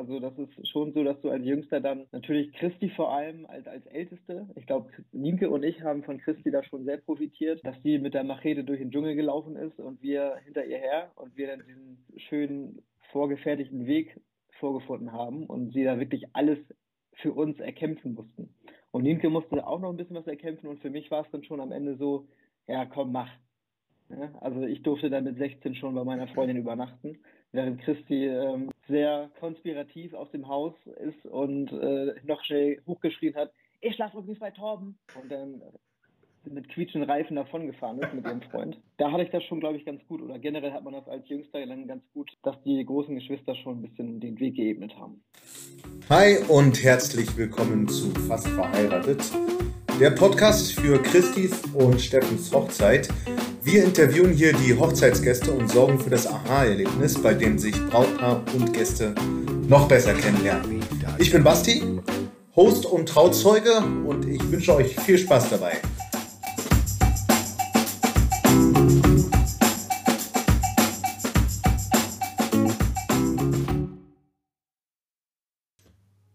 Also das ist schon so, dass du als Jüngster dann natürlich Christi vor allem als, als Älteste, ich glaube, Nienke und ich haben von Christi da schon sehr profitiert, dass sie mit der Machete durch den Dschungel gelaufen ist und wir hinter ihr her und wir dann diesen schönen vorgefertigten Weg vorgefunden haben und sie da wirklich alles für uns erkämpfen mussten. Und Nienke musste auch noch ein bisschen was erkämpfen und für mich war es dann schon am Ende so, ja komm, mach. Ja, also ich durfte dann mit 16 schon bei meiner Freundin übernachten, während Christi ähm, sehr konspirativ aus dem Haus ist und äh, noch schnell hochgeschrien hat, ich schlafe übrigens bei Torben. Und dann mit quietschenden Reifen davongefahren ist mit ihrem Freund. Da hatte ich das schon, glaube ich, ganz gut. Oder generell hat man das als Jüngster dann ganz gut, dass die großen Geschwister schon ein bisschen den Weg geebnet haben. Hi und herzlich willkommen zu Fast verheiratet. Der Podcast für Christis und Steffens Hochzeit. Wir interviewen hier die Hochzeitsgäste und sorgen für das Aha-Erlebnis, bei dem sich Brautpaar und Gäste noch besser kennenlernen. Ich bin Basti, Host und Trauzeuge und ich wünsche euch viel Spaß dabei.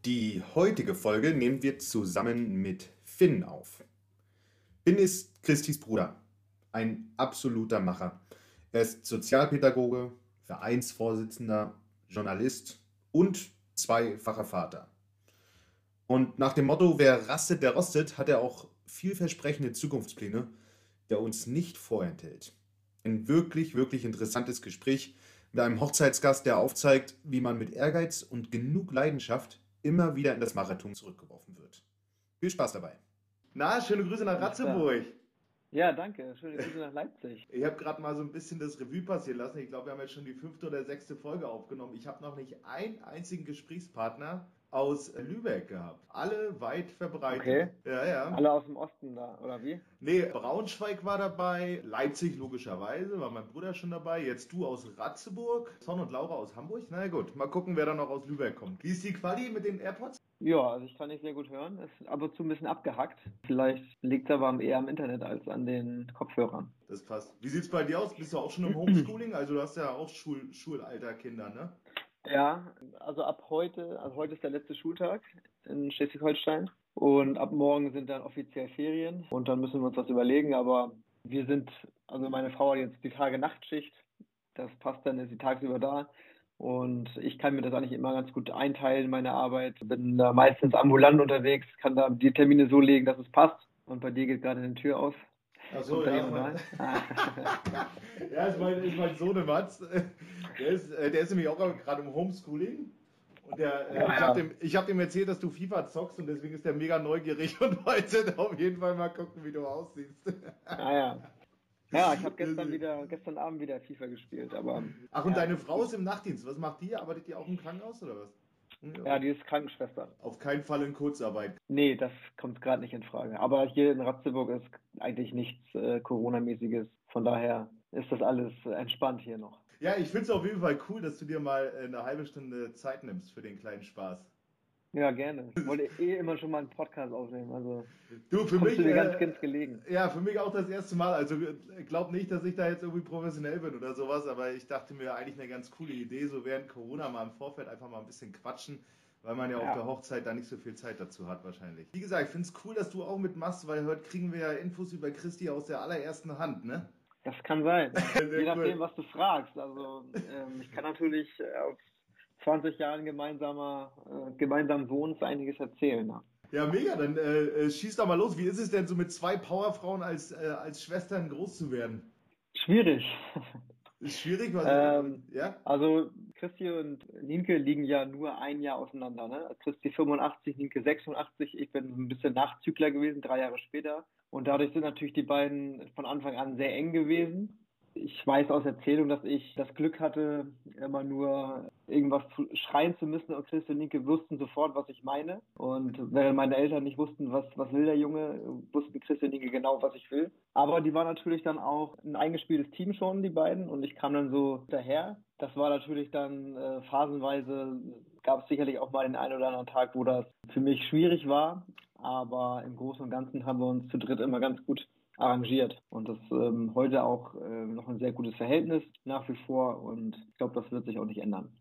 Die heutige Folge nehmen wir zusammen mit Finn auf. Finn ist Christis Bruder, ein absoluter Macher. Er ist Sozialpädagoge, Vereinsvorsitzender, Journalist und zweifacher Vater. Und nach dem Motto, wer rastet, der rostet, hat er auch vielversprechende Zukunftspläne, der uns nicht vorenthält. Ein wirklich, wirklich interessantes Gespräch mit einem Hochzeitsgast, der aufzeigt, wie man mit Ehrgeiz und genug Leidenschaft immer wieder in das Marathon zurückgeworfen wird. Viel Spaß dabei. Na, schöne Grüße nach Ratzeburg. Ja, danke. Schöne Grüße nach Leipzig. Ich habe gerade mal so ein bisschen das Revue passieren lassen. Ich glaube, wir haben jetzt schon die fünfte oder sechste Folge aufgenommen. Ich habe noch nicht einen einzigen Gesprächspartner aus Lübeck gehabt. Alle weit verbreitet. Okay. Ja, ja. Alle aus dem Osten da, oder wie? Nee, Braunschweig war dabei, Leipzig logischerweise, war mein Bruder schon dabei, jetzt du aus Ratzeburg, Son und Laura aus Hamburg. Na gut, mal gucken, wer da noch aus Lübeck kommt. Wie ist die Quali mit den AirPods? Ja, also ich kann dich sehr gut hören. Ist ab und zu ein bisschen abgehackt. Vielleicht liegt es aber eher am Internet als an den Kopfhörern. Das passt. Wie sieht es bei dir aus? Bist du auch schon im Homeschooling? Also du hast ja auch Schul Schulalter Kinder, ne? Ja, also ab heute, also heute ist der letzte Schultag in Schleswig-Holstein und ab morgen sind dann offiziell Ferien und dann müssen wir uns was überlegen, aber wir sind, also meine Frau hat jetzt die Tage Nachtschicht, das passt dann, ist sie tagsüber da und ich kann mir das eigentlich immer ganz gut einteilen, meine Arbeit, bin da meistens ambulant unterwegs, kann da die Termine so legen, dass es passt und bei dir geht gerade eine Tür auf. Achso, ja. Mein... ja, ist mein, ist mein Sohn Mats. Der ist, äh, der ist nämlich auch gerade im Homeschooling. Und der, äh, ja, ich habe dem, hab dem erzählt, dass du FIFA zockst und deswegen ist der mega neugierig und wollte auf jeden Fall mal gucken, wie du aussiehst. Ah ja. Ja, ich habe gestern wieder, gestern Abend wieder FIFA gespielt, aber. Ach, und ja. deine Frau ist im Nachtdienst. Was macht die? Arbeitet die auch im Krankenhaus oder was? Ja, die ist Krankenschwester. Auf keinen Fall in Kurzarbeit. Nee, das kommt gerade nicht in Frage. Aber hier in Ratzeburg ist eigentlich nichts äh, Corona-mäßiges. Von daher ist das alles entspannt hier noch. Ja, ich finde es auf jeden Fall cool, dass du dir mal äh, eine halbe Stunde Zeit nimmst für den kleinen Spaß. Ja, gerne. Ich wollte eh immer schon mal einen Podcast aufnehmen. Also du, für mich, du dir ganz, ganz gelegen. Ja, für mich auch das erste Mal. Also glaub nicht, dass ich da jetzt irgendwie professionell bin oder sowas, aber ich dachte mir eigentlich eine ganz coole Idee, so während Corona mal im Vorfeld einfach mal ein bisschen quatschen, weil man ja, ja. auf der Hochzeit da nicht so viel Zeit dazu hat wahrscheinlich. Wie gesagt, ich finde es cool, dass du auch mitmachst, weil heute kriegen wir ja Infos über Christi aus der allerersten Hand, ne? Das kann sein. Je nachdem, was du fragst. Also ähm, ich kann natürlich auf 20 Jahren gemeinsamer, äh, gemeinsamen Sohns einiges erzählen. Ja, ja mega. Dann äh, äh, schieß doch mal los. Wie ist es denn so mit zwei Powerfrauen als, äh, als Schwestern groß zu werden? Schwierig. Ist schwierig, was ähm, ja? Also Christi und Nienke liegen ja nur ein Jahr auseinander. Ne? Christi 85, Nienke 86. Ich bin ein bisschen Nachzügler gewesen, drei Jahre später. Und dadurch sind natürlich die beiden von Anfang an sehr eng gewesen. Ich weiß aus Erzählung, dass ich das Glück hatte, immer nur irgendwas zu, schreien zu müssen und Christi und Nienke wussten sofort, was ich meine. Und während meine Eltern nicht wussten, was, was will der Junge, wussten Christi und Nienke genau, was ich will. Aber die waren natürlich dann auch ein eingespieltes Team schon, die beiden. Und ich kam dann so daher. Das war natürlich dann äh, phasenweise, gab es sicherlich auch mal den einen oder anderen Tag, wo das für mich schwierig war. Aber im Großen und Ganzen haben wir uns zu dritt immer ganz gut arrangiert. Und das ähm, heute auch äh, noch ein sehr gutes Verhältnis nach wie vor und ich glaube, das wird sich auch nicht ändern.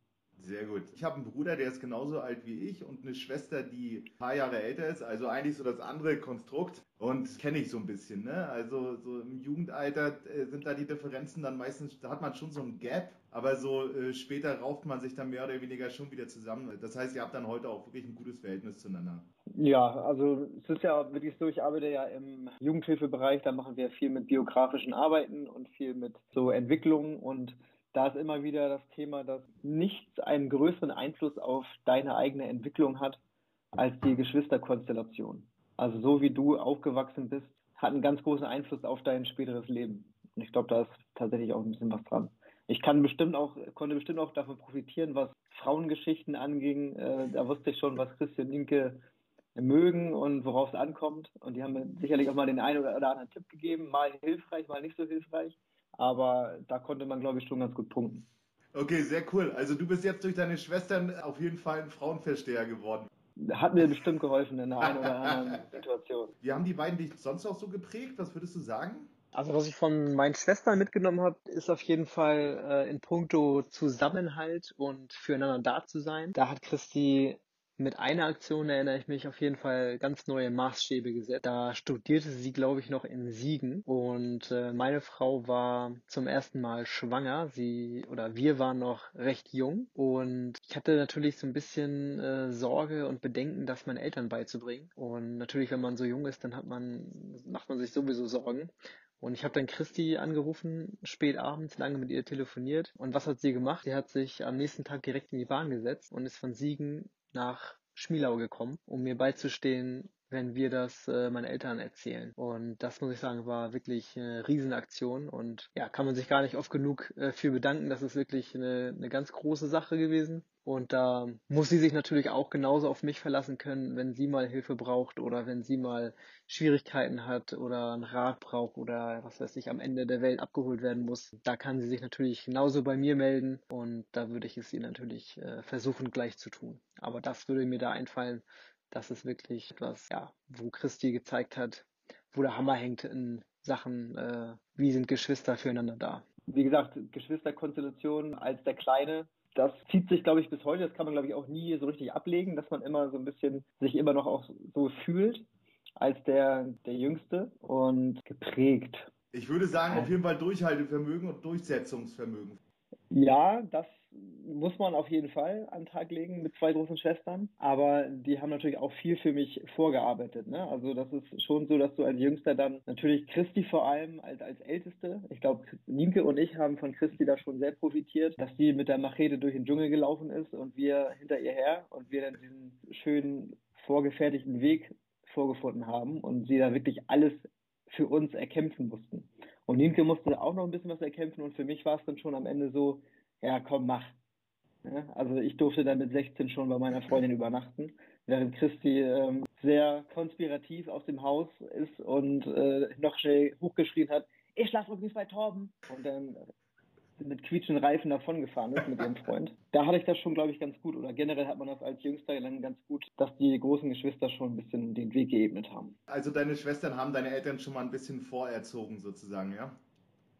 Sehr gut. Ich habe einen Bruder, der ist genauso alt wie ich und eine Schwester, die ein paar Jahre älter ist. Also eigentlich so das andere Konstrukt. Und kenne ich so ein bisschen. Ne? Also so im Jugendalter äh, sind da die Differenzen dann meistens, da hat man schon so ein Gap. Aber so äh, später rauft man sich dann mehr oder weniger schon wieder zusammen. Das heißt, ihr habt dann heute auch wirklich ein gutes Verhältnis zueinander. Ja, also es ist ja wirklich so, ich arbeite ja im Jugendhilfebereich, da machen wir viel mit biografischen Arbeiten und viel mit so Entwicklungen und da ist immer wieder das Thema, dass nichts einen größeren Einfluss auf deine eigene Entwicklung hat als die Geschwisterkonstellation. Also so wie du aufgewachsen bist, hat einen ganz großen Einfluss auf dein späteres Leben. Und ich glaube, da ist tatsächlich auch ein bisschen was dran. Ich kann bestimmt auch, konnte bestimmt auch davon profitieren, was Frauengeschichten anging. Äh, da wusste ich schon, was Christian Linke mögen und worauf es ankommt. Und die haben mir sicherlich auch mal den einen oder anderen Tipp gegeben, mal hilfreich, mal nicht so hilfreich. Aber da konnte man, glaube ich, schon ganz gut punkten. Okay, sehr cool. Also du bist jetzt durch deine Schwestern auf jeden Fall ein Frauenversteher geworden. Hat mir bestimmt geholfen in der einen oder anderen Situation. Wie haben die beiden dich sonst auch so geprägt? Was würdest du sagen? Also was ich von meinen Schwestern mitgenommen habe, ist auf jeden Fall äh, in puncto Zusammenhalt und füreinander da zu sein. Da hat Christi mit einer Aktion erinnere ich mich auf jeden Fall ganz neue Maßstäbe gesetzt. Da studierte sie, glaube ich, noch in Siegen und äh, meine Frau war zum ersten Mal schwanger. Sie oder wir waren noch recht jung und ich hatte natürlich so ein bisschen äh, Sorge und Bedenken, das meinen Eltern beizubringen. Und natürlich, wenn man so jung ist, dann hat man macht man sich sowieso Sorgen. Und ich habe dann Christi angerufen, spät abends, lange mit ihr telefoniert. Und was hat sie gemacht? Sie hat sich am nächsten Tag direkt in die Bahn gesetzt und ist von Siegen nach Schmielau gekommen, um mir beizustehen, wenn wir das äh, meinen Eltern erzählen. Und das muss ich sagen, war wirklich eine Riesenaktion und ja, kann man sich gar nicht oft genug äh, für bedanken. Das ist wirklich eine, eine ganz große Sache gewesen. Und da muss sie sich natürlich auch genauso auf mich verlassen können, wenn sie mal Hilfe braucht oder wenn sie mal Schwierigkeiten hat oder einen Rat braucht oder was weiß ich, am Ende der Welt abgeholt werden muss. Da kann sie sich natürlich genauso bei mir melden und da würde ich es ihr natürlich äh, versuchen gleich zu tun. Aber das würde mir da einfallen, das ist wirklich etwas, ja, wo Christi gezeigt hat, wo der Hammer hängt in Sachen, äh, wie sind Geschwister füreinander da. Wie gesagt, Geschwisterkonstellation als der Kleine das zieht sich, glaube ich, bis heute. Das kann man, glaube ich, auch nie so richtig ablegen, dass man immer so ein bisschen sich immer noch auch so fühlt als der, der Jüngste und geprägt. Ich würde sagen, auf jeden Fall Durchhaltevermögen und Durchsetzungsvermögen. Ja, das muss man auf jeden Fall an den Tag legen mit zwei großen Schwestern. Aber die haben natürlich auch viel für mich vorgearbeitet. Ne? Also das ist schon so, dass du als Jüngster dann natürlich Christi vor allem als, als Älteste, ich glaube, Nienke und ich haben von Christi da schon sehr profitiert, dass sie mit der Machete durch den Dschungel gelaufen ist und wir hinter ihr her und wir dann diesen schönen vorgefertigten Weg vorgefunden haben und sie da wirklich alles für uns erkämpfen mussten. Und Nienke musste auch noch ein bisschen was erkämpfen und für mich war es dann schon am Ende so, ja komm, mach. Ja, also ich durfte dann mit 16 schon bei meiner Freundin übernachten, während Christi ähm, sehr konspirativ aus dem Haus ist und äh, noch schnell hochgeschrien hat, ich schlafe übrigens bei Torben. Und dann mit quietschenden Reifen davongefahren ist mit ihrem Freund. Da hatte ich das schon, glaube ich, ganz gut. Oder generell hat man das als Jüngster dann ganz gut, dass die großen Geschwister schon ein bisschen den Weg geebnet haben. Also deine Schwestern haben deine Eltern schon mal ein bisschen vorerzogen sozusagen, ja?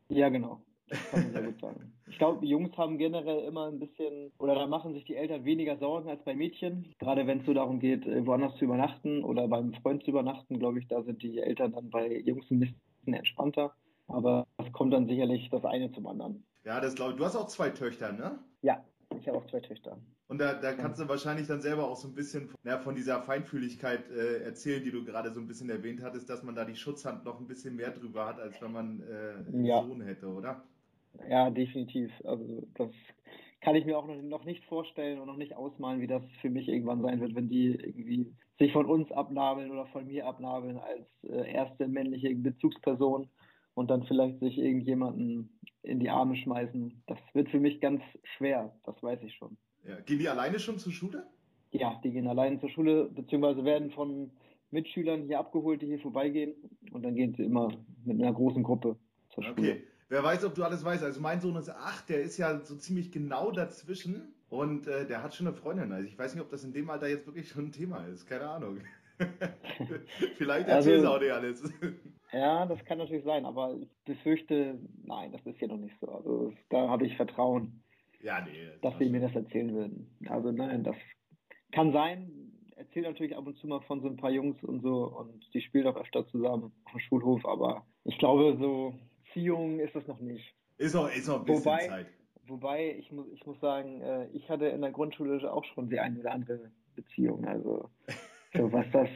Ja, genau. Das kann man sehr gut sagen. Ich glaube, die Jungs haben generell immer ein bisschen, oder da machen sich die Eltern weniger Sorgen als bei Mädchen. Gerade wenn es so darum geht, woanders zu übernachten oder beim Freund zu übernachten, glaube ich, da sind die Eltern dann bei Jungs ein bisschen entspannter. Aber es kommt dann sicherlich das eine zum anderen. Ja, das glaube ich. Du hast auch zwei Töchter, ne? Ja, ich habe auch zwei Töchter. Und da, da kannst du wahrscheinlich dann selber auch so ein bisschen ja, von dieser Feinfühligkeit äh, erzählen, die du gerade so ein bisschen erwähnt hattest, dass man da die Schutzhand noch ein bisschen mehr drüber hat, als wenn man äh, einen ja. Sohn hätte, oder? Ja, definitiv. Also das kann ich mir auch noch nicht vorstellen und noch nicht ausmalen, wie das für mich irgendwann sein wird, wenn die irgendwie sich von uns abnabeln oder von mir abnabeln als äh, erste männliche Bezugsperson und dann vielleicht sich irgendjemanden in die Arme schmeißen. Das wird für mich ganz schwer, das weiß ich schon. Ja. Gehen die alleine schon zur Schule? Ja, die gehen alleine zur Schule, beziehungsweise werden von Mitschülern hier abgeholt, die hier vorbeigehen. Und dann gehen sie immer mit einer großen Gruppe zur Schule. Okay. Wer weiß, ob du alles weißt. Also mein Sohn ist acht, der ist ja so ziemlich genau dazwischen und äh, der hat schon eine Freundin. Also ich weiß nicht, ob das in dem Alter jetzt wirklich schon ein Thema ist. Keine Ahnung. Vielleicht erzählst also, du auch nicht alles. Ja, das kann natürlich sein, aber ich befürchte, nein, das ist hier noch nicht so. Also da habe ich Vertrauen. ja, nee, dass sie mir das erzählen würden. Also nein, das kann sein. Erzählt natürlich ab und zu mal von so ein paar Jungs und so und die spielen auch öfter zusammen auf dem Schulhof, aber ich glaube, so Beziehung ist das noch nicht. Ist noch, ist noch ein bisschen wobei, Zeit. Wobei, ich muss, ich muss sagen, äh, ich hatte in der Grundschule auch schon die eine oder andere Beziehung. Also, so was das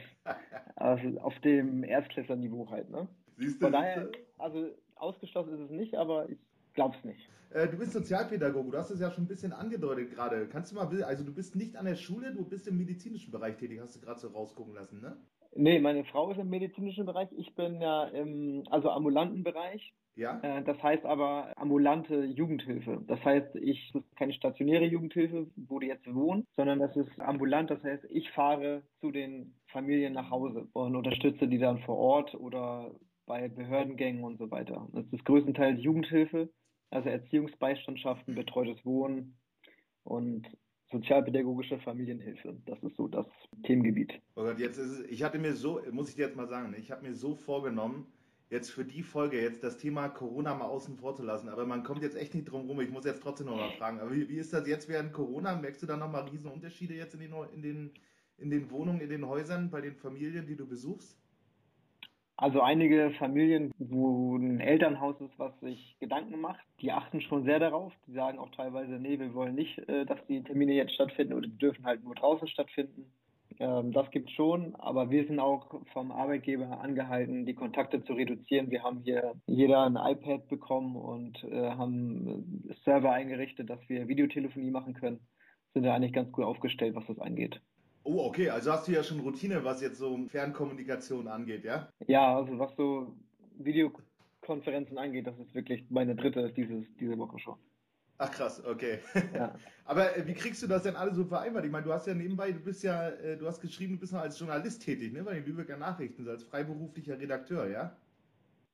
also auf dem Erstklässlerniveau halt, ne? Siehst du? Von daher, also ausgeschlossen ist es nicht, aber ich glaube es nicht. Äh, du bist Sozialpädagoge, du hast es ja schon ein bisschen angedeutet gerade. Kannst du mal, also du bist nicht an der Schule, du bist im medizinischen Bereich tätig, hast du gerade so rausgucken lassen, ne? Nee, meine Frau ist im medizinischen Bereich, ich bin ja im also ambulanten Bereich. Ja. Äh, das heißt aber ambulante Jugendhilfe. Das heißt, ich das ist keine stationäre Jugendhilfe, wo die jetzt wohnen, sondern das ist ambulant. Das heißt, ich fahre zu den Familien nach Hause und unterstütze die dann vor Ort oder bei Behördengängen und so weiter. Das ist größtenteils Jugendhilfe, also Erziehungsbeistandschaften, betreutes Wohnen und sozialpädagogische Familienhilfe. Das ist so das Themengebiet. Oh Gott, jetzt ist es, ich hatte mir so, muss ich dir jetzt mal sagen, ich habe mir so vorgenommen, jetzt für die Folge jetzt das Thema Corona mal außen vor zu lassen. Aber man kommt jetzt echt nicht drum rum. Ich muss jetzt trotzdem noch mal fragen. Aber wie, wie ist das jetzt während Corona? Merkst du da noch mal riesen Unterschiede jetzt in den, in den, in den Wohnungen, in den Häusern, bei den Familien, die du besuchst? Also einige Familien, wo ein Elternhaus ist, was sich Gedanken macht, die achten schon sehr darauf. Die sagen auch teilweise, nee, wir wollen nicht, äh, dass die Termine jetzt stattfinden oder die dürfen halt nur draußen stattfinden. Ähm, das gibt schon, aber wir sind auch vom Arbeitgeber angehalten, die Kontakte zu reduzieren. Wir haben hier jeder ein iPad bekommen und äh, haben Server eingerichtet, dass wir Videotelefonie machen können. Sind da eigentlich ganz gut aufgestellt, was das angeht. Oh, okay, also hast du ja schon Routine, was jetzt so Fernkommunikation angeht, ja? Ja, also was so Videokonferenzen angeht, das ist wirklich meine dritte dieses, diese Woche schon. Ach krass, okay. Ja. Aber äh, wie kriegst du das denn alle so vereinbart? Ich meine, du hast ja nebenbei, du bist ja, äh, du hast geschrieben, du bist noch als Journalist tätig, ne, bei den Lübecker Nachrichten, als freiberuflicher Redakteur, ja?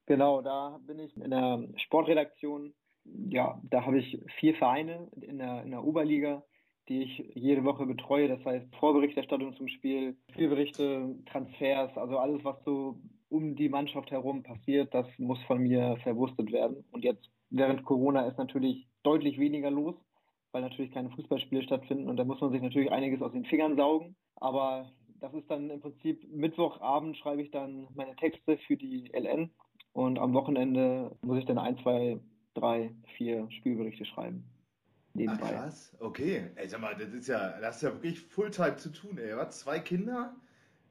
Genau, da bin ich in der Sportredaktion. Ja, da habe ich vier Vereine in der, in der Oberliga die ich jede Woche betreue. Das heißt Vorberichterstattung zum Spiel, Spielberichte, Transfers, also alles, was so um die Mannschaft herum passiert, das muss von mir verwurstet werden. Und jetzt während Corona ist natürlich deutlich weniger los, weil natürlich keine Fußballspiele stattfinden und da muss man sich natürlich einiges aus den Fingern saugen. Aber das ist dann im Prinzip Mittwochabend schreibe ich dann meine Texte für die LN und am Wochenende muss ich dann ein, zwei, drei, vier Spielberichte schreiben nebenbei. Ach, krass, okay. Ey, sag mal, das ist ja, das ist ja wirklich Fulltime zu tun, ey. Was? Zwei Kinder,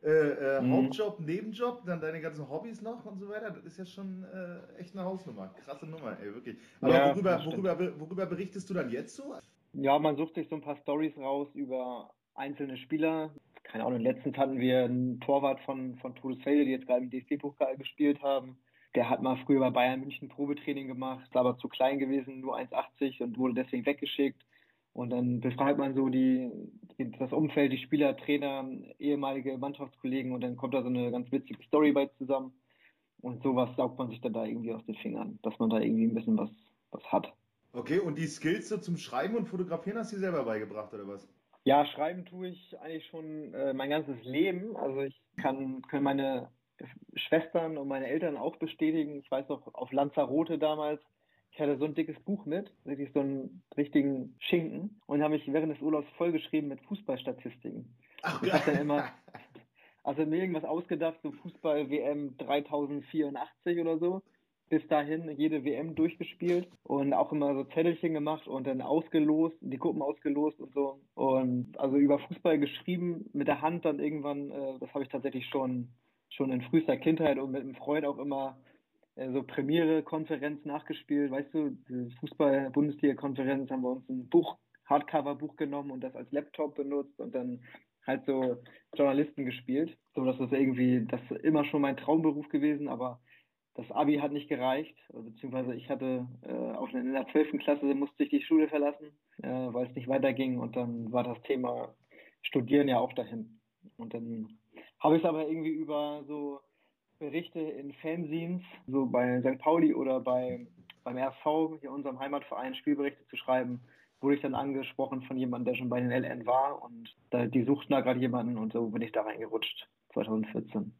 äh, äh, mhm. Hauptjob, Nebenjob, dann deine ganzen Hobbys noch und so weiter. Das ist ja schon äh, echt eine Hausnummer. Krasse Nummer, ey, wirklich. Aber ja, worüber, worüber, worüber berichtest du dann jetzt so? Ja, man sucht sich so ein paar Stories raus über einzelne Spieler. Keine Ahnung, letztens hatten wir einen Torwart von, von Todesfelde, die jetzt gerade im DFB-Pokal gespielt haben. Der hat mal früher bei Bayern München Probetraining gemacht, ist aber zu klein gewesen, nur 1,80 und wurde deswegen weggeschickt. Und dann befragt man so die, die, das Umfeld, die Spieler, Trainer, ehemalige Mannschaftskollegen und dann kommt da so eine ganz witzige Story bei zusammen. Und sowas saugt man sich dann da irgendwie aus den Fingern, dass man da irgendwie ein bisschen was, was hat. Okay, und die Skills so zum Schreiben und Fotografieren hast du dir selber beigebracht, oder was? Ja, schreiben tue ich eigentlich schon äh, mein ganzes Leben. Also ich kann, können meine Schwestern und meine Eltern auch bestätigen. Ich weiß noch, auf Lanzarote damals, ich hatte so ein dickes Buch mit, wirklich so einen richtigen Schinken und habe mich während des Urlaubs vollgeschrieben mit Fußballstatistiken. Ach, ich habe dann immer, also mir irgendwas ausgedacht, so Fußball-WM 3084 oder so. Bis dahin jede WM durchgespielt und auch immer so Zettelchen gemacht und dann ausgelost, die Gruppen ausgelost und so. Und also über Fußball geschrieben, mit der Hand dann irgendwann, äh, das habe ich tatsächlich schon schon in frühester Kindheit und mit einem Freund auch immer so Premiere-Konferenz nachgespielt. Weißt du, die Fußball-Bundesliga-Konferenz haben wir uns ein Buch, Hardcover-Buch genommen und das als Laptop benutzt und dann halt so Journalisten gespielt. So, das ist irgendwie, das ist immer schon mein Traumberuf gewesen, aber das Abi hat nicht gereicht, beziehungsweise ich hatte äh, auch in der 12. Klasse musste ich die Schule verlassen, äh, weil es nicht weiterging und dann war das Thema Studieren ja auch dahin. Und dann habe ich aber irgendwie über so Berichte in Fanzines, so bei St. Pauli oder bei, beim RV, hier unserem Heimatverein, Spielberichte zu schreiben, wurde ich dann angesprochen von jemandem, der schon bei den LN war und da, die suchten da gerade jemanden und so bin ich da reingerutscht, 2014.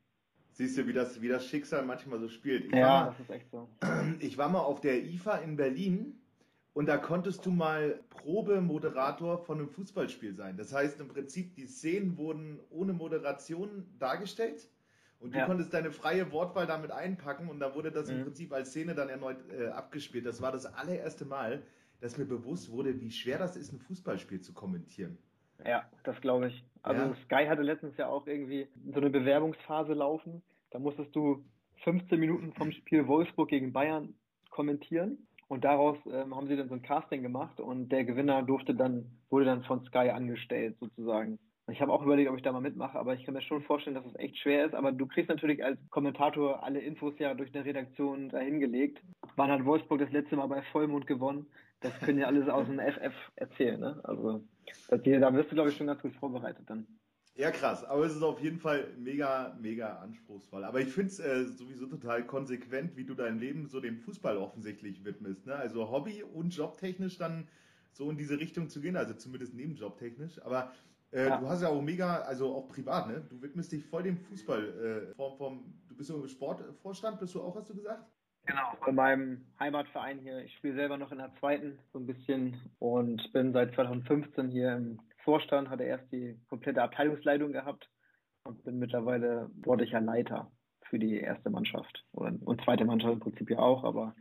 Siehst du, wie das, wie das Schicksal manchmal so spielt. Ich ja, mal, das ist echt so. Ich war mal auf der IFA in Berlin und da konntest du mal Probemoderator von einem Fußballspiel sein. Das heißt im Prinzip, die Szenen wurden ohne Moderation dargestellt und du ja. konntest deine freie Wortwahl damit einpacken und da wurde das mhm. im Prinzip als Szene dann erneut äh, abgespielt. Das war das allererste Mal, dass mir bewusst wurde, wie schwer das ist, ein Fußballspiel zu kommentieren. Ja, das glaube ich. Also ja. Sky hatte letztens ja auch irgendwie so eine Bewerbungsphase laufen. Da musstest du 15 Minuten vom Spiel Wolfsburg gegen Bayern kommentieren. Und daraus ähm, haben sie dann so ein Casting gemacht und der Gewinner durfte dann, wurde dann von Sky angestellt sozusagen. Ich habe auch überlegt, ob ich da mal mitmache, aber ich kann mir schon vorstellen, dass es echt schwer ist. Aber du kriegst natürlich als Kommentator alle Infos ja durch eine Redaktion dahingelegt. Wann hat Wolfsburg das letzte Mal bei Vollmond gewonnen? Das können ja alles aus dem FF erzählen. Ne? Also das, da wirst du, glaube ich, schon ganz gut vorbereitet dann. Ja, krass. Aber es ist auf jeden Fall mega, mega anspruchsvoll. Aber ich finde es äh, sowieso total konsequent, wie du dein Leben so dem Fußball offensichtlich widmest. Ne? Also Hobby und jobtechnisch dann so in diese Richtung zu gehen, also zumindest nebenjobtechnisch. Aber äh, ja. Du hast ja auch mega, also auch privat, ne? Du widmest dich voll dem Fußball. Äh, vom, vom, du bist so im Sportvorstand, bist du auch, hast du gesagt? Genau, bei meinem Heimatverein hier. Ich spiele selber noch in der zweiten so ein bisschen und bin seit 2015 hier im Vorstand, hatte erst die komplette Abteilungsleitung gehabt und bin mittlerweile sportlicher Leiter für die erste Mannschaft und, zweite Mannschaft im Prinzip ja auch, aber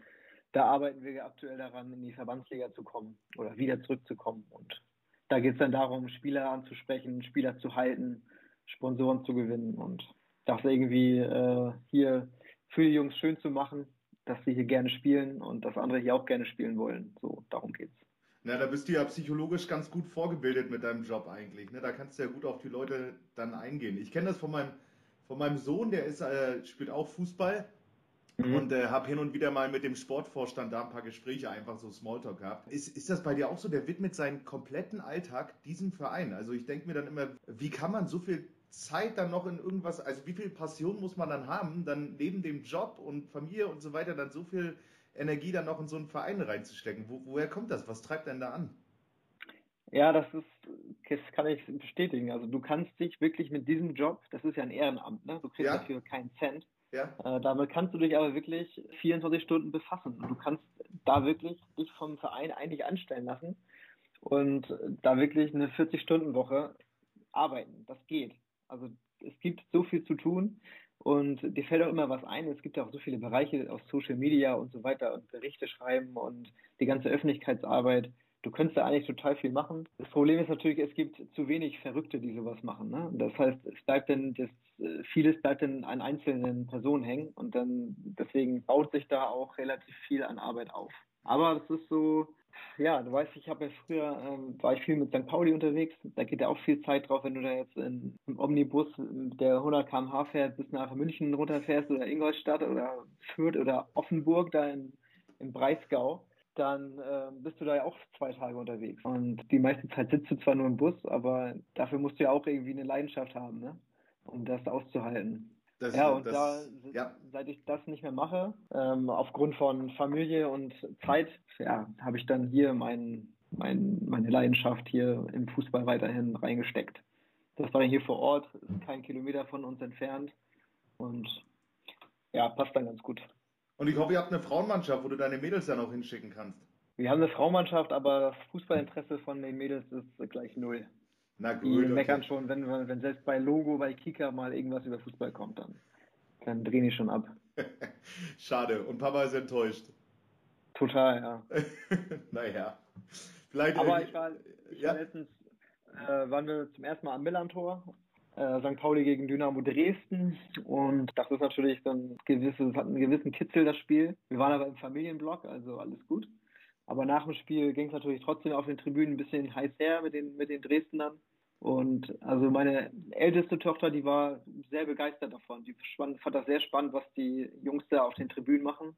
da arbeiten wir aktuell daran, in die Verbandsliga zu kommen oder wieder zurückzukommen und da geht es dann darum, Spieler anzusprechen, Spieler zu halten, Sponsoren zu gewinnen und das irgendwie äh, hier für die Jungs schön zu machen, dass sie hier gerne spielen und dass andere hier auch gerne spielen wollen. So, darum geht's. Na, da bist du ja psychologisch ganz gut vorgebildet mit deinem Job eigentlich. Ne? Da kannst du ja gut auf die Leute dann eingehen. Ich kenne das von meinem, von meinem Sohn, der ist, äh, spielt auch Fußball Mhm. Und äh, habe hin und wieder mal mit dem Sportvorstand da ein paar Gespräche, einfach so Smalltalk gehabt. Ist, ist das bei dir auch so? Der widmet seinen kompletten Alltag diesem Verein. Also ich denke mir dann immer, wie kann man so viel Zeit dann noch in irgendwas, also wie viel Passion muss man dann haben, dann neben dem Job und Familie und so weiter, dann so viel Energie dann noch in so einen Verein reinzustecken? Wo, woher kommt das? Was treibt denn da an? Ja, das ist, das kann ich bestätigen. Also du kannst dich wirklich mit diesem Job, das ist ja ein Ehrenamt, ne? Du kriegst ja. dafür keinen Cent. Ja. Äh, damit kannst du dich aber wirklich 24 Stunden befassen. Du kannst da wirklich dich vom Verein eigentlich anstellen lassen und da wirklich eine 40-Stunden-Woche arbeiten. Das geht. Also es gibt so viel zu tun und dir fällt auch immer was ein. Es gibt ja auch so viele Bereiche aus Social Media und so weiter und Berichte schreiben und die ganze Öffentlichkeitsarbeit du könntest da eigentlich total viel machen. Das Problem ist natürlich, es gibt zu wenig Verrückte, die sowas machen. Ne? Das heißt, es bleibt dann, das, äh, vieles bleibt dann an einzelnen Personen hängen und dann deswegen baut sich da auch relativ viel an Arbeit auf. Aber es ist so, ja, du weißt, ich habe ja früher, ähm, war ich viel mit St. Pauli unterwegs. Da geht ja auch viel Zeit drauf, wenn du da jetzt in, im Omnibus, der 100 km/h fährt, bis nach München runterfährst oder Ingolstadt oder Fürth oder Offenburg da in, im Breisgau dann äh, bist du da ja auch zwei Tage unterwegs. Und die meiste Zeit sitzt du zwar nur im Bus, aber dafür musst du ja auch irgendwie eine Leidenschaft haben, ne? um das auszuhalten. Das, ja, und das, da, ja. seit ich das nicht mehr mache, ähm, aufgrund von Familie und Zeit, ja, habe ich dann hier mein, mein, meine Leidenschaft hier im Fußball weiterhin reingesteckt. Das war dann hier vor Ort, ist kein Kilometer von uns entfernt und ja, passt dann ganz gut. Und ich hoffe, ihr habt eine Frauenmannschaft, wo du deine Mädels dann auch hinschicken kannst. Wir haben eine Frauenmannschaft, aber das Fußballinteresse von den Mädels ist gleich null. Na gut. Die okay. meckern schon, wenn, wenn selbst bei Logo, bei Kika mal irgendwas über Fußball kommt, dann, dann drehen die schon ab. Schade. Und Papa ist enttäuscht. Total, ja. naja. Vielleicht aber ich war, ich ja? war letztens, äh, waren wir zum ersten Mal am Millantor äh, St. Pauli gegen Dynamo Dresden und das ist natürlich dann gewisses, hat einen gewissen Kitzel das Spiel. Wir waren aber im Familienblock, also alles gut. Aber nach dem Spiel ging es natürlich trotzdem auf den Tribünen ein bisschen heiß her mit den, mit den Dresdnern. Und also meine älteste Tochter, die war sehr begeistert davon. Die fand das sehr spannend, was die Jungs da auf den Tribünen machen.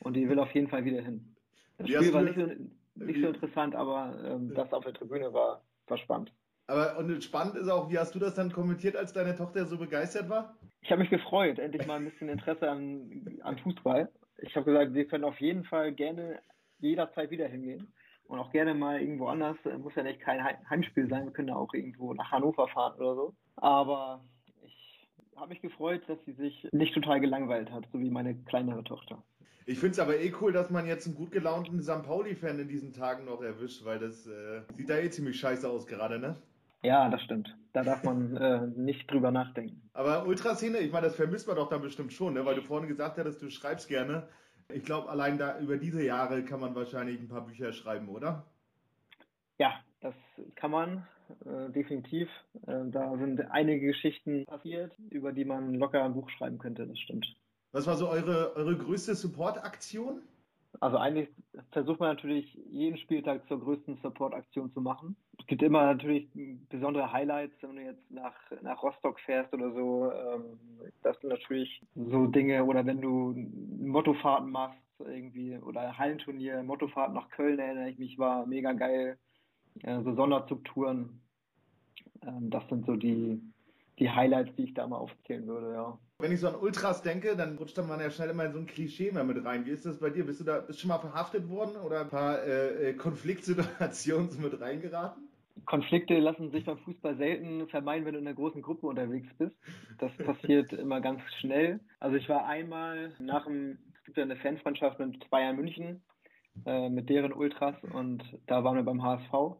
Und die will auf jeden Fall wieder hin. Das Spiel war nicht so, nicht so interessant, aber ähm, das auf der Tribüne war, war spannend. Aber und spannend ist auch, wie hast du das dann kommentiert, als deine Tochter so begeistert war? Ich habe mich gefreut, endlich mal ein bisschen Interesse an, an Fußball. Ich habe gesagt, wir können auf jeden Fall gerne jederzeit wieder hingehen und auch gerne mal irgendwo anders. Muss ja nicht kein Heimspiel sein, wir können ja auch irgendwo nach Hannover fahren oder so. Aber ich habe mich gefreut, dass sie sich nicht total gelangweilt hat, so wie meine kleinere Tochter. Ich finde es aber eh cool, dass man jetzt einen gut gelaunten St. Pauli-Fan in diesen Tagen noch erwischt, weil das äh, sieht da eh ziemlich scheiße aus gerade, ne? Ja, das stimmt. Da darf man äh, nicht drüber nachdenken. Aber Ultraszene, ich meine, das vermisst man doch dann bestimmt schon, ne? weil du vorhin gesagt hattest, du schreibst gerne. Ich glaube, allein da über diese Jahre kann man wahrscheinlich ein paar Bücher schreiben, oder? Ja, das kann man äh, definitiv. Äh, da sind einige Geschichten passiert, über die man locker ein Buch schreiben könnte, das stimmt. Was war so eure, eure größte Support-Aktion? Also eigentlich versucht man natürlich jeden Spieltag zur größten Support-Aktion zu machen. Es gibt immer natürlich besondere Highlights, wenn du jetzt nach, nach Rostock fährst oder so. Ähm, das sind natürlich so Dinge, oder wenn du Mottofahrten machst irgendwie oder Hallenturnier, Mottofahrt nach Köln erinnere ich mich, war mega geil. Äh, so Sonderzugtouren. Ähm, das sind so die, die Highlights, die ich da mal aufzählen würde, ja. Wenn ich so an Ultras denke, dann rutscht man ja schnell immer in so ein Klischee mehr mit rein. Wie ist das bei dir? Bist du da bist schon mal verhaftet worden oder ein paar äh, äh Konfliktsituationen mit reingeraten? Konflikte lassen sich beim Fußball selten vermeiden, wenn du in einer großen Gruppe unterwegs bist. Das passiert immer ganz schnell. Also ich war einmal nach dem, es gibt ja eine Fanfreundschaft mit Bayern München, äh, mit deren Ultras und da waren wir beim HSV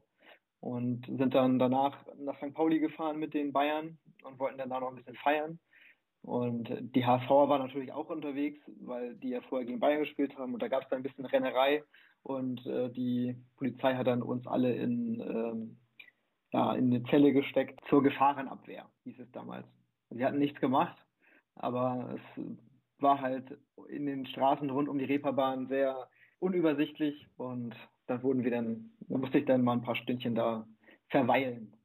und sind dann danach nach St. Pauli gefahren mit den Bayern und wollten dann da noch ein bisschen feiern. Und die HSVer waren natürlich auch unterwegs, weil die ja vorher gegen Bayern gespielt haben. Und da gab es dann ein bisschen Rennerei. Und äh, die Polizei hat dann uns alle in, ähm, ja, in eine Zelle gesteckt zur Gefahrenabwehr, hieß es damals. Sie hatten nichts gemacht, aber es war halt in den Straßen rund um die Reeperbahn sehr unübersichtlich. Und da wurden wir dann, da musste ich dann mal ein paar Stündchen da verweilen.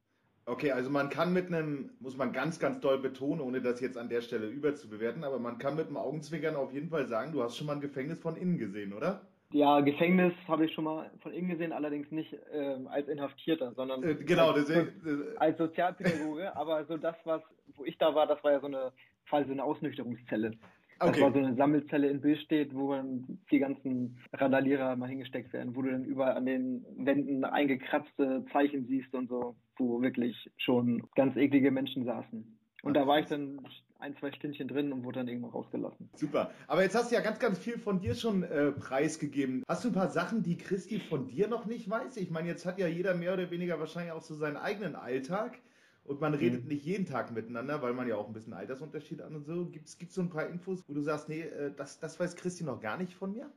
Okay, also man kann mit einem, muss man ganz, ganz doll betonen, ohne das jetzt an der Stelle überzubewerten, aber man kann mit einem Augenzwinkern auf jeden Fall sagen, du hast schon mal ein Gefängnis von innen gesehen, oder? Ja, Gefängnis habe ich schon mal von innen gesehen, allerdings nicht äh, als Inhaftierter, sondern äh, genau, als, deswegen, als Sozialpädagoge. aber so das, was, wo ich da war, das war ja so eine quasi so eine Ausnüchterungszelle. Okay. Das war so eine Sammelzelle in Billstedt, wo dann die ganzen Randalierer mal hingesteckt werden, wo du dann überall an den Wänden eingekratzte Zeichen siehst und so, wo wirklich schon ganz eklige Menschen saßen. Und da war ich dann ein, zwei Stündchen drin und wurde dann irgendwo rausgelassen. Super. Aber jetzt hast du ja ganz, ganz viel von dir schon äh, preisgegeben. Hast du ein paar Sachen, die Christi von dir noch nicht weiß? Ich meine, jetzt hat ja jeder mehr oder weniger wahrscheinlich auch so seinen eigenen Alltag. Und man redet mhm. nicht jeden Tag miteinander, weil man ja auch ein bisschen Altersunterschied hat und so. Gibt es so ein paar Infos, wo du sagst, nee, äh, das, das weiß Christi noch gar nicht von mir?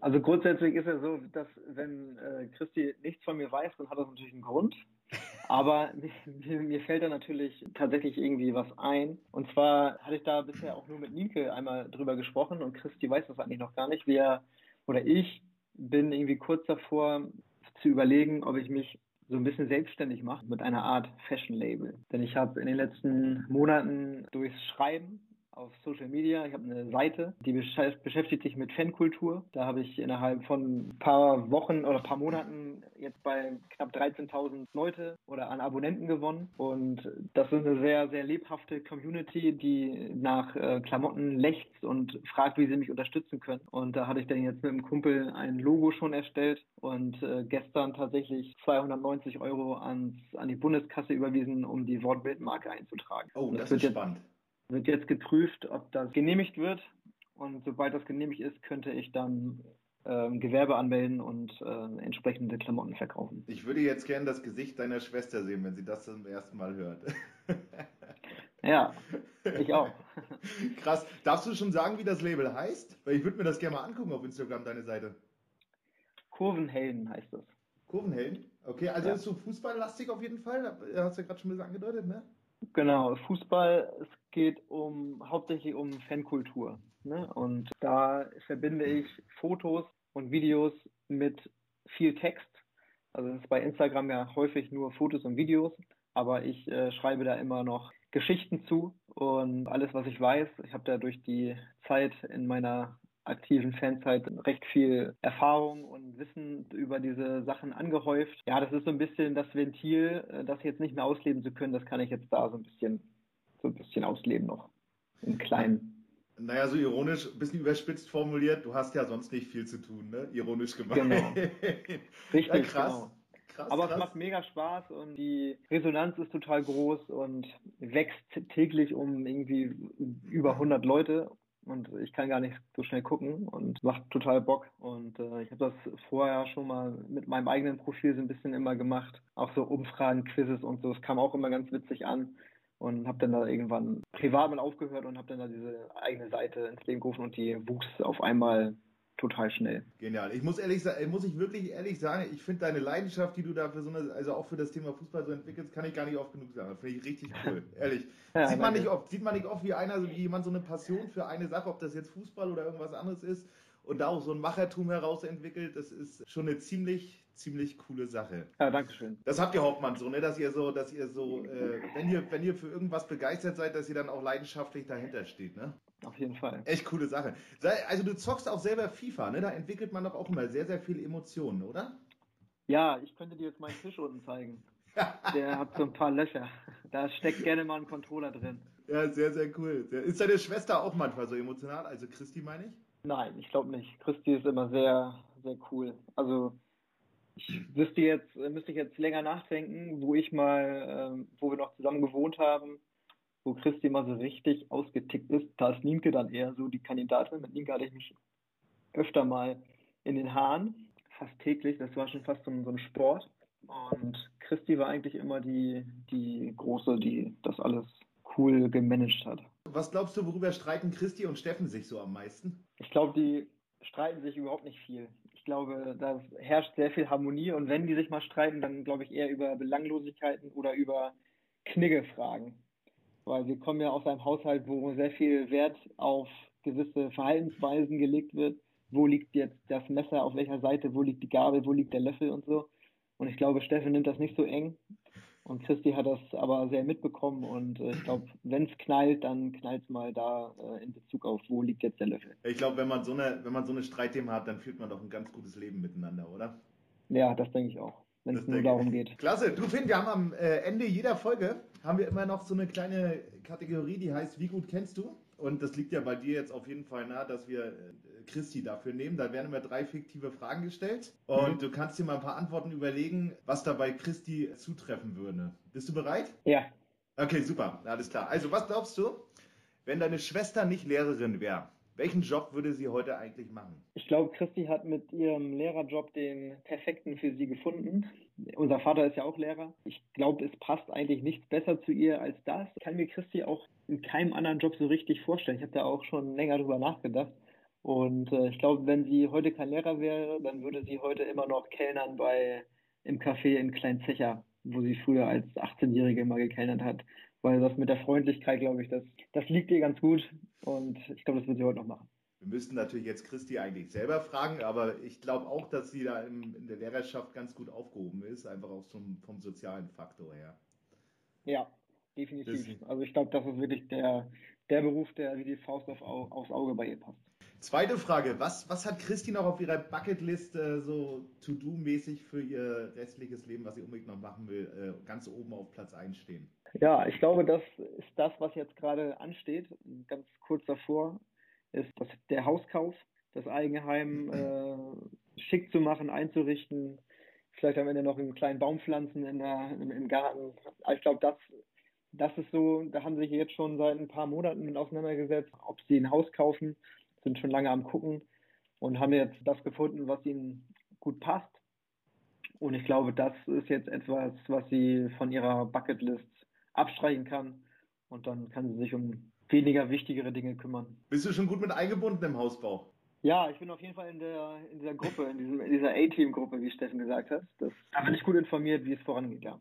Also grundsätzlich ist es so, dass wenn äh, Christi nichts von mir weiß, dann hat das natürlich einen Grund. Aber mir, mir, fällt da natürlich tatsächlich irgendwie was ein. Und zwar hatte ich da bisher auch nur mit Nienke einmal drüber gesprochen und Christi weiß das eigentlich noch gar nicht. Wir oder ich bin irgendwie kurz davor zu überlegen, ob ich mich so ein bisschen selbstständig mache mit einer Art Fashion-Label. Denn ich habe in den letzten Monaten durchs Schreiben auf Social Media. Ich habe eine Seite, die beschäftigt sich mit Fankultur. Da habe ich innerhalb von ein paar Wochen oder ein paar Monaten jetzt bei knapp 13.000 Leute oder an Abonnenten gewonnen. Und das ist eine sehr, sehr lebhafte Community, die nach äh, Klamotten lechzt und fragt, wie sie mich unterstützen können. Und da hatte ich dann jetzt mit einem Kumpel ein Logo schon erstellt und äh, gestern tatsächlich 290 Euro ans, an die Bundeskasse überwiesen, um die Wortbildmarke einzutragen. Oh, das, das ist spannend wird jetzt geprüft, ob das genehmigt wird. Und sobald das genehmigt ist, könnte ich dann ähm, Gewerbe anmelden und äh, entsprechende Klamotten verkaufen. Ich würde jetzt gerne das Gesicht deiner Schwester sehen, wenn sie das zum ersten Mal hört. ja, ich auch. Krass. Darfst du schon sagen, wie das Label heißt? Weil ich würde mir das gerne mal angucken auf Instagram, deine Seite. Kurvenhelden heißt das. Kurvenhelden? Okay, also ja. ist so fußballlastig auf jeden Fall. Hast du ja gerade schon ein bisschen angedeutet, ne? Genau, Fußball, es geht um hauptsächlich um Fankultur. Ne? Und da verbinde ich Fotos und Videos mit viel Text. Also es ist bei Instagram ja häufig nur Fotos und Videos, aber ich äh, schreibe da immer noch Geschichten zu und alles, was ich weiß. Ich habe da durch die Zeit in meiner aktiven Fanzeit recht viel Erfahrung und Wissen über diese Sachen angehäuft. Ja, das ist so ein bisschen das Ventil, äh, das jetzt nicht mehr ausleben zu können, das kann ich jetzt da so ein bisschen, so ein bisschen ausleben noch. Im Kleinen. Naja, so ironisch, ein bisschen überspitzt formuliert, du hast ja sonst nicht viel zu tun, ne? Ironisch gemeint. Genau. Richtig, ja, krass. Genau. Krass, Aber krass. es macht mega Spaß und die Resonanz ist total groß und wächst täglich um irgendwie über 100 Leute und ich kann gar nicht so schnell gucken und macht total Bock. Und äh, ich habe das vorher schon mal mit meinem eigenen Profil so ein bisschen immer gemacht. Auch so Umfragen, Quizzes und so. Es kam auch immer ganz witzig an. Und habe dann da irgendwann privat mal aufgehört und habe dann da diese eigene Seite ins Leben gerufen und die wuchs auf einmal total schnell. Genial. Ich muss ehrlich sagen, muss ich wirklich ehrlich sagen, ich finde deine Leidenschaft, die du da für so eine, also auch für das Thema Fußball so entwickelst, kann ich gar nicht oft genug sagen. Finde ich richtig cool. ehrlich. Ja, sieht man nicht oft, sieht man nicht oft, wie einer, wie jemand so eine Passion für eine Sache, ob das jetzt Fußball oder irgendwas anderes ist und da auch so ein Machertum herausentwickelt, das ist schon eine ziemlich, ziemlich coole Sache. Ja, danke schön. Das habt ihr Hauptmann so, ne? Dass ihr so, dass ihr so, äh, wenn ihr, wenn ihr für irgendwas begeistert seid, dass ihr dann auch leidenschaftlich dahinter steht, ne? Auf jeden Fall. Echt coole Sache. Also du zockst auch selber FIFA, ne? Da entwickelt man doch auch immer sehr, sehr viele Emotionen, oder? Ja, ich könnte dir jetzt meinen Tisch unten zeigen. Der hat so ein paar Löcher. Da steckt gerne mal ein Controller drin. Ja, sehr, sehr cool. Ist deine Schwester auch manchmal so emotional? Also Christi meine ich? Nein, ich glaube nicht. Christi ist immer sehr, sehr cool. Also ich wüsste jetzt, müsste ich jetzt länger nachdenken, wo ich mal, ähm, wo wir noch zusammen gewohnt haben, wo Christi mal so richtig ausgetickt ist. Da ist Nienke dann eher so die Kandidatin. Mit Nienke hatte ich mich öfter mal in den Haaren, fast täglich. Das war schon fast so ein, so ein Sport. Und Christi war eigentlich immer die, die Große, die das alles cool gemanagt hat. Was glaubst du, worüber streiten Christi und Steffen sich so am meisten? Ich glaube, die streiten sich überhaupt nicht viel. Ich glaube, da herrscht sehr viel Harmonie und wenn die sich mal streiten, dann glaube ich eher über Belanglosigkeiten oder über Kniggefragen. Weil wir kommen ja aus einem Haushalt, wo sehr viel Wert auf gewisse Verhaltensweisen gelegt wird. Wo liegt jetzt das Messer, auf welcher Seite, wo liegt die Gabel, wo liegt der Löffel und so. Und ich glaube, Steffen nimmt das nicht so eng und Christi hat das aber sehr mitbekommen und äh, ich glaube, wenn es knallt, dann knallt es mal da äh, in Bezug auf, wo liegt jetzt der Löffel. Ich glaube, wenn man so eine, wenn man so eine Streitthemen hat, dann führt man doch ein ganz gutes Leben miteinander, oder? Ja, das denke ich auch, wenn es nur darum geht. Klasse, du Finn, wir haben am äh, Ende jeder Folge haben wir immer noch so eine kleine Kategorie, die heißt, wie gut kennst du? Und das liegt ja bei dir jetzt auf jeden Fall nahe, dass wir äh, Christi dafür nehmen. Da werden immer drei fiktive Fragen gestellt. Und mhm. du kannst dir mal ein paar Antworten überlegen, was da bei Christi zutreffen würde. Bist du bereit? Ja. Okay, super. Alles klar. Also, was glaubst du, wenn deine Schwester nicht Lehrerin wäre? Welchen Job würde sie heute eigentlich machen? Ich glaube, Christi hat mit ihrem Lehrerjob den perfekten für sie gefunden. Unser Vater ist ja auch Lehrer. Ich glaube, es passt eigentlich nichts besser zu ihr als das. Ich kann mir Christi auch in keinem anderen Job so richtig vorstellen. Ich habe da auch schon länger drüber nachgedacht. Und äh, ich glaube, wenn sie heute kein Lehrer wäre, dann würde sie heute immer noch Kellnern bei im Café in Kleinzecher, wo sie früher als 18-Jährige immer gekellnert hat weil das mit der Freundlichkeit, glaube ich, das, das liegt ihr ganz gut und ich glaube, das wird sie heute noch machen. Wir müssten natürlich jetzt Christi eigentlich selber fragen, aber ich glaube auch, dass sie da im, in der Lehrerschaft ganz gut aufgehoben ist, einfach auch zum, vom sozialen Faktor her. Ja, definitiv. Das, also ich glaube, das ist wirklich der, der Beruf, der wie die Faust auf, aufs Auge bei ihr passt. Zweite Frage, was, was hat Christi noch auf ihrer Bucketlist äh, so To-Do-mäßig für ihr restliches Leben, was sie unbedingt noch machen will, äh, ganz oben auf Platz 1 stehen? Ja, ich glaube, das ist das, was jetzt gerade ansteht. Ganz kurz davor ist das, der Hauskauf, das Eigenheim äh, schick zu machen, einzurichten, vielleicht am Ende noch einen kleinen Baum pflanzen in der, im, im Garten. Ich glaube, das, das ist so, da haben sie sich jetzt schon seit ein paar Monaten mit auseinandergesetzt, ob sie ein Haus kaufen sind schon lange am Gucken und haben jetzt das gefunden, was ihnen gut passt. Und ich glaube, das ist jetzt etwas, was sie von ihrer Bucketlist abstreichen kann. Und dann kann sie sich um weniger wichtigere Dinge kümmern. Bist du schon gut mit eingebunden im Hausbau? Ja, ich bin auf jeden Fall in der in dieser Gruppe, in, diesem, in dieser A-Team-Gruppe, wie Steffen gesagt hat. Das, da bin ich gut informiert, wie es vorangeht, ja.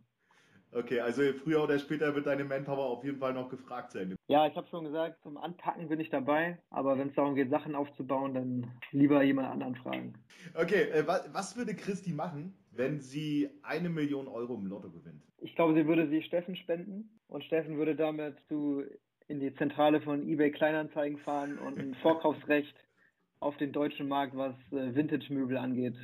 Okay, also früher oder später wird deine Manpower auf jeden Fall noch gefragt sein. Ja, ich habe schon gesagt, zum Anpacken bin ich dabei, aber wenn es darum geht, Sachen aufzubauen, dann lieber jemand anderen fragen. Okay, äh, was, was würde Christi machen, wenn sie eine Million Euro im Lotto gewinnt? Ich glaube, sie würde sie Steffen spenden und Steffen würde damit zu in die Zentrale von eBay Kleinanzeigen fahren und ein Vorkaufsrecht auf den deutschen Markt, was äh, Vintage-Möbel angeht,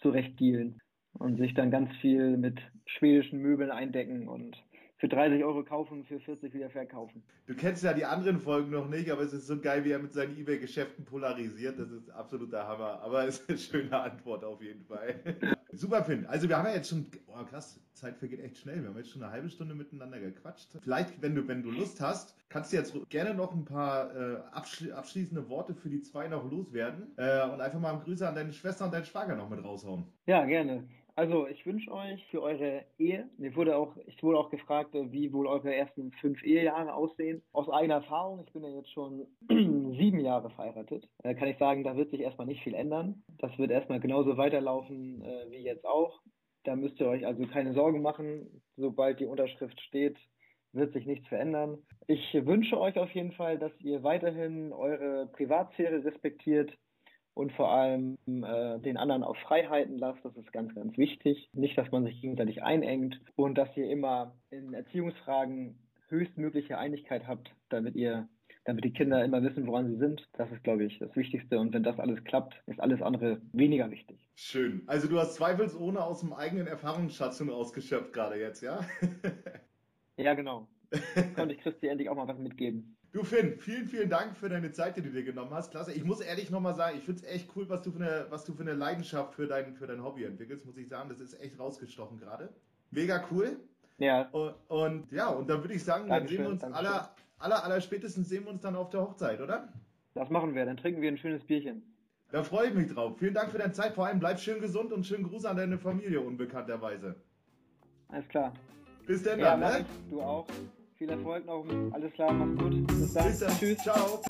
zurecht dealen und sich dann ganz viel mit schwedischen Möbeln eindecken und für 30 Euro kaufen, für 40 wieder verkaufen. Du kennst ja die anderen Folgen noch nicht, aber es ist so geil, wie er mit seinen Ebay-Geschäften polarisiert. Das ist absoluter Hammer. Aber es ist eine schöne Antwort auf jeden Fall. Super, Finn. Also wir haben ja jetzt schon, oh krass, Zeit vergeht echt schnell. Wir haben jetzt schon eine halbe Stunde miteinander gequatscht. Vielleicht, wenn du, wenn du Lust hast, kannst du jetzt gerne noch ein paar äh, abschli abschließende Worte für die zwei noch loswerden äh, und einfach mal Grüße an deine Schwester und deinen Schwager noch mit raushauen. Ja, gerne. Also ich wünsche euch für eure Ehe, mir wurde auch, ich wurde auch gefragt, äh, wie wohl eure ersten fünf Ehejahre aussehen. Aus eigener Erfahrung, ich bin ja jetzt schon sieben Jahre verheiratet, äh, kann ich sagen, da wird sich erstmal nicht viel ändern. Das wird erstmal genauso weiterlaufen äh, wie jetzt auch. Da müsst ihr euch also keine Sorgen machen. Sobald die Unterschrift steht, wird sich nichts verändern. Ich wünsche euch auf jeden Fall, dass ihr weiterhin eure Privatsphäre respektiert und vor allem äh, den anderen auf Freiheiten lasst. Das ist ganz, ganz wichtig. Nicht, dass man sich gegenseitig einengt und dass ihr immer in Erziehungsfragen höchstmögliche Einigkeit habt, damit ihr damit die Kinder immer wissen, woran sie sind. Das ist, glaube ich, das Wichtigste. Und wenn das alles klappt, ist alles andere weniger wichtig. Schön. Also du hast zweifelsohne aus dem eigenen Erfahrungsschatz ausgeschöpft gerade jetzt, ja? ja, genau. Konnte ich Christi endlich auch mal was mitgeben. Du Finn, vielen, vielen Dank für deine Zeit, die du dir genommen hast. Klasse. Ich muss ehrlich nochmal sagen, ich finde es echt cool, was du, für eine, was du für eine Leidenschaft für dein, für dein Hobby entwickelst, muss ich sagen. Das ist echt rausgestochen gerade. Mega cool. Ja. Und, und ja, und dann würde ich sagen, Dankeschön, dann sehen wir uns aller, aller, aller spätestens sehen wir uns dann auf der Hochzeit, oder? Das machen wir. Dann trinken wir ein schönes Bierchen. Da freue ich mich drauf. Vielen Dank für deine Zeit. Vor allem bleib schön gesund und schönen Gruß an deine Familie unbekannterweise. Alles klar. Bis dann, ja, dann ne? Du auch. Viel Erfolg noch. Alles klar, mach's gut. Bis dann. Bis dann. Tschüss. Ciao.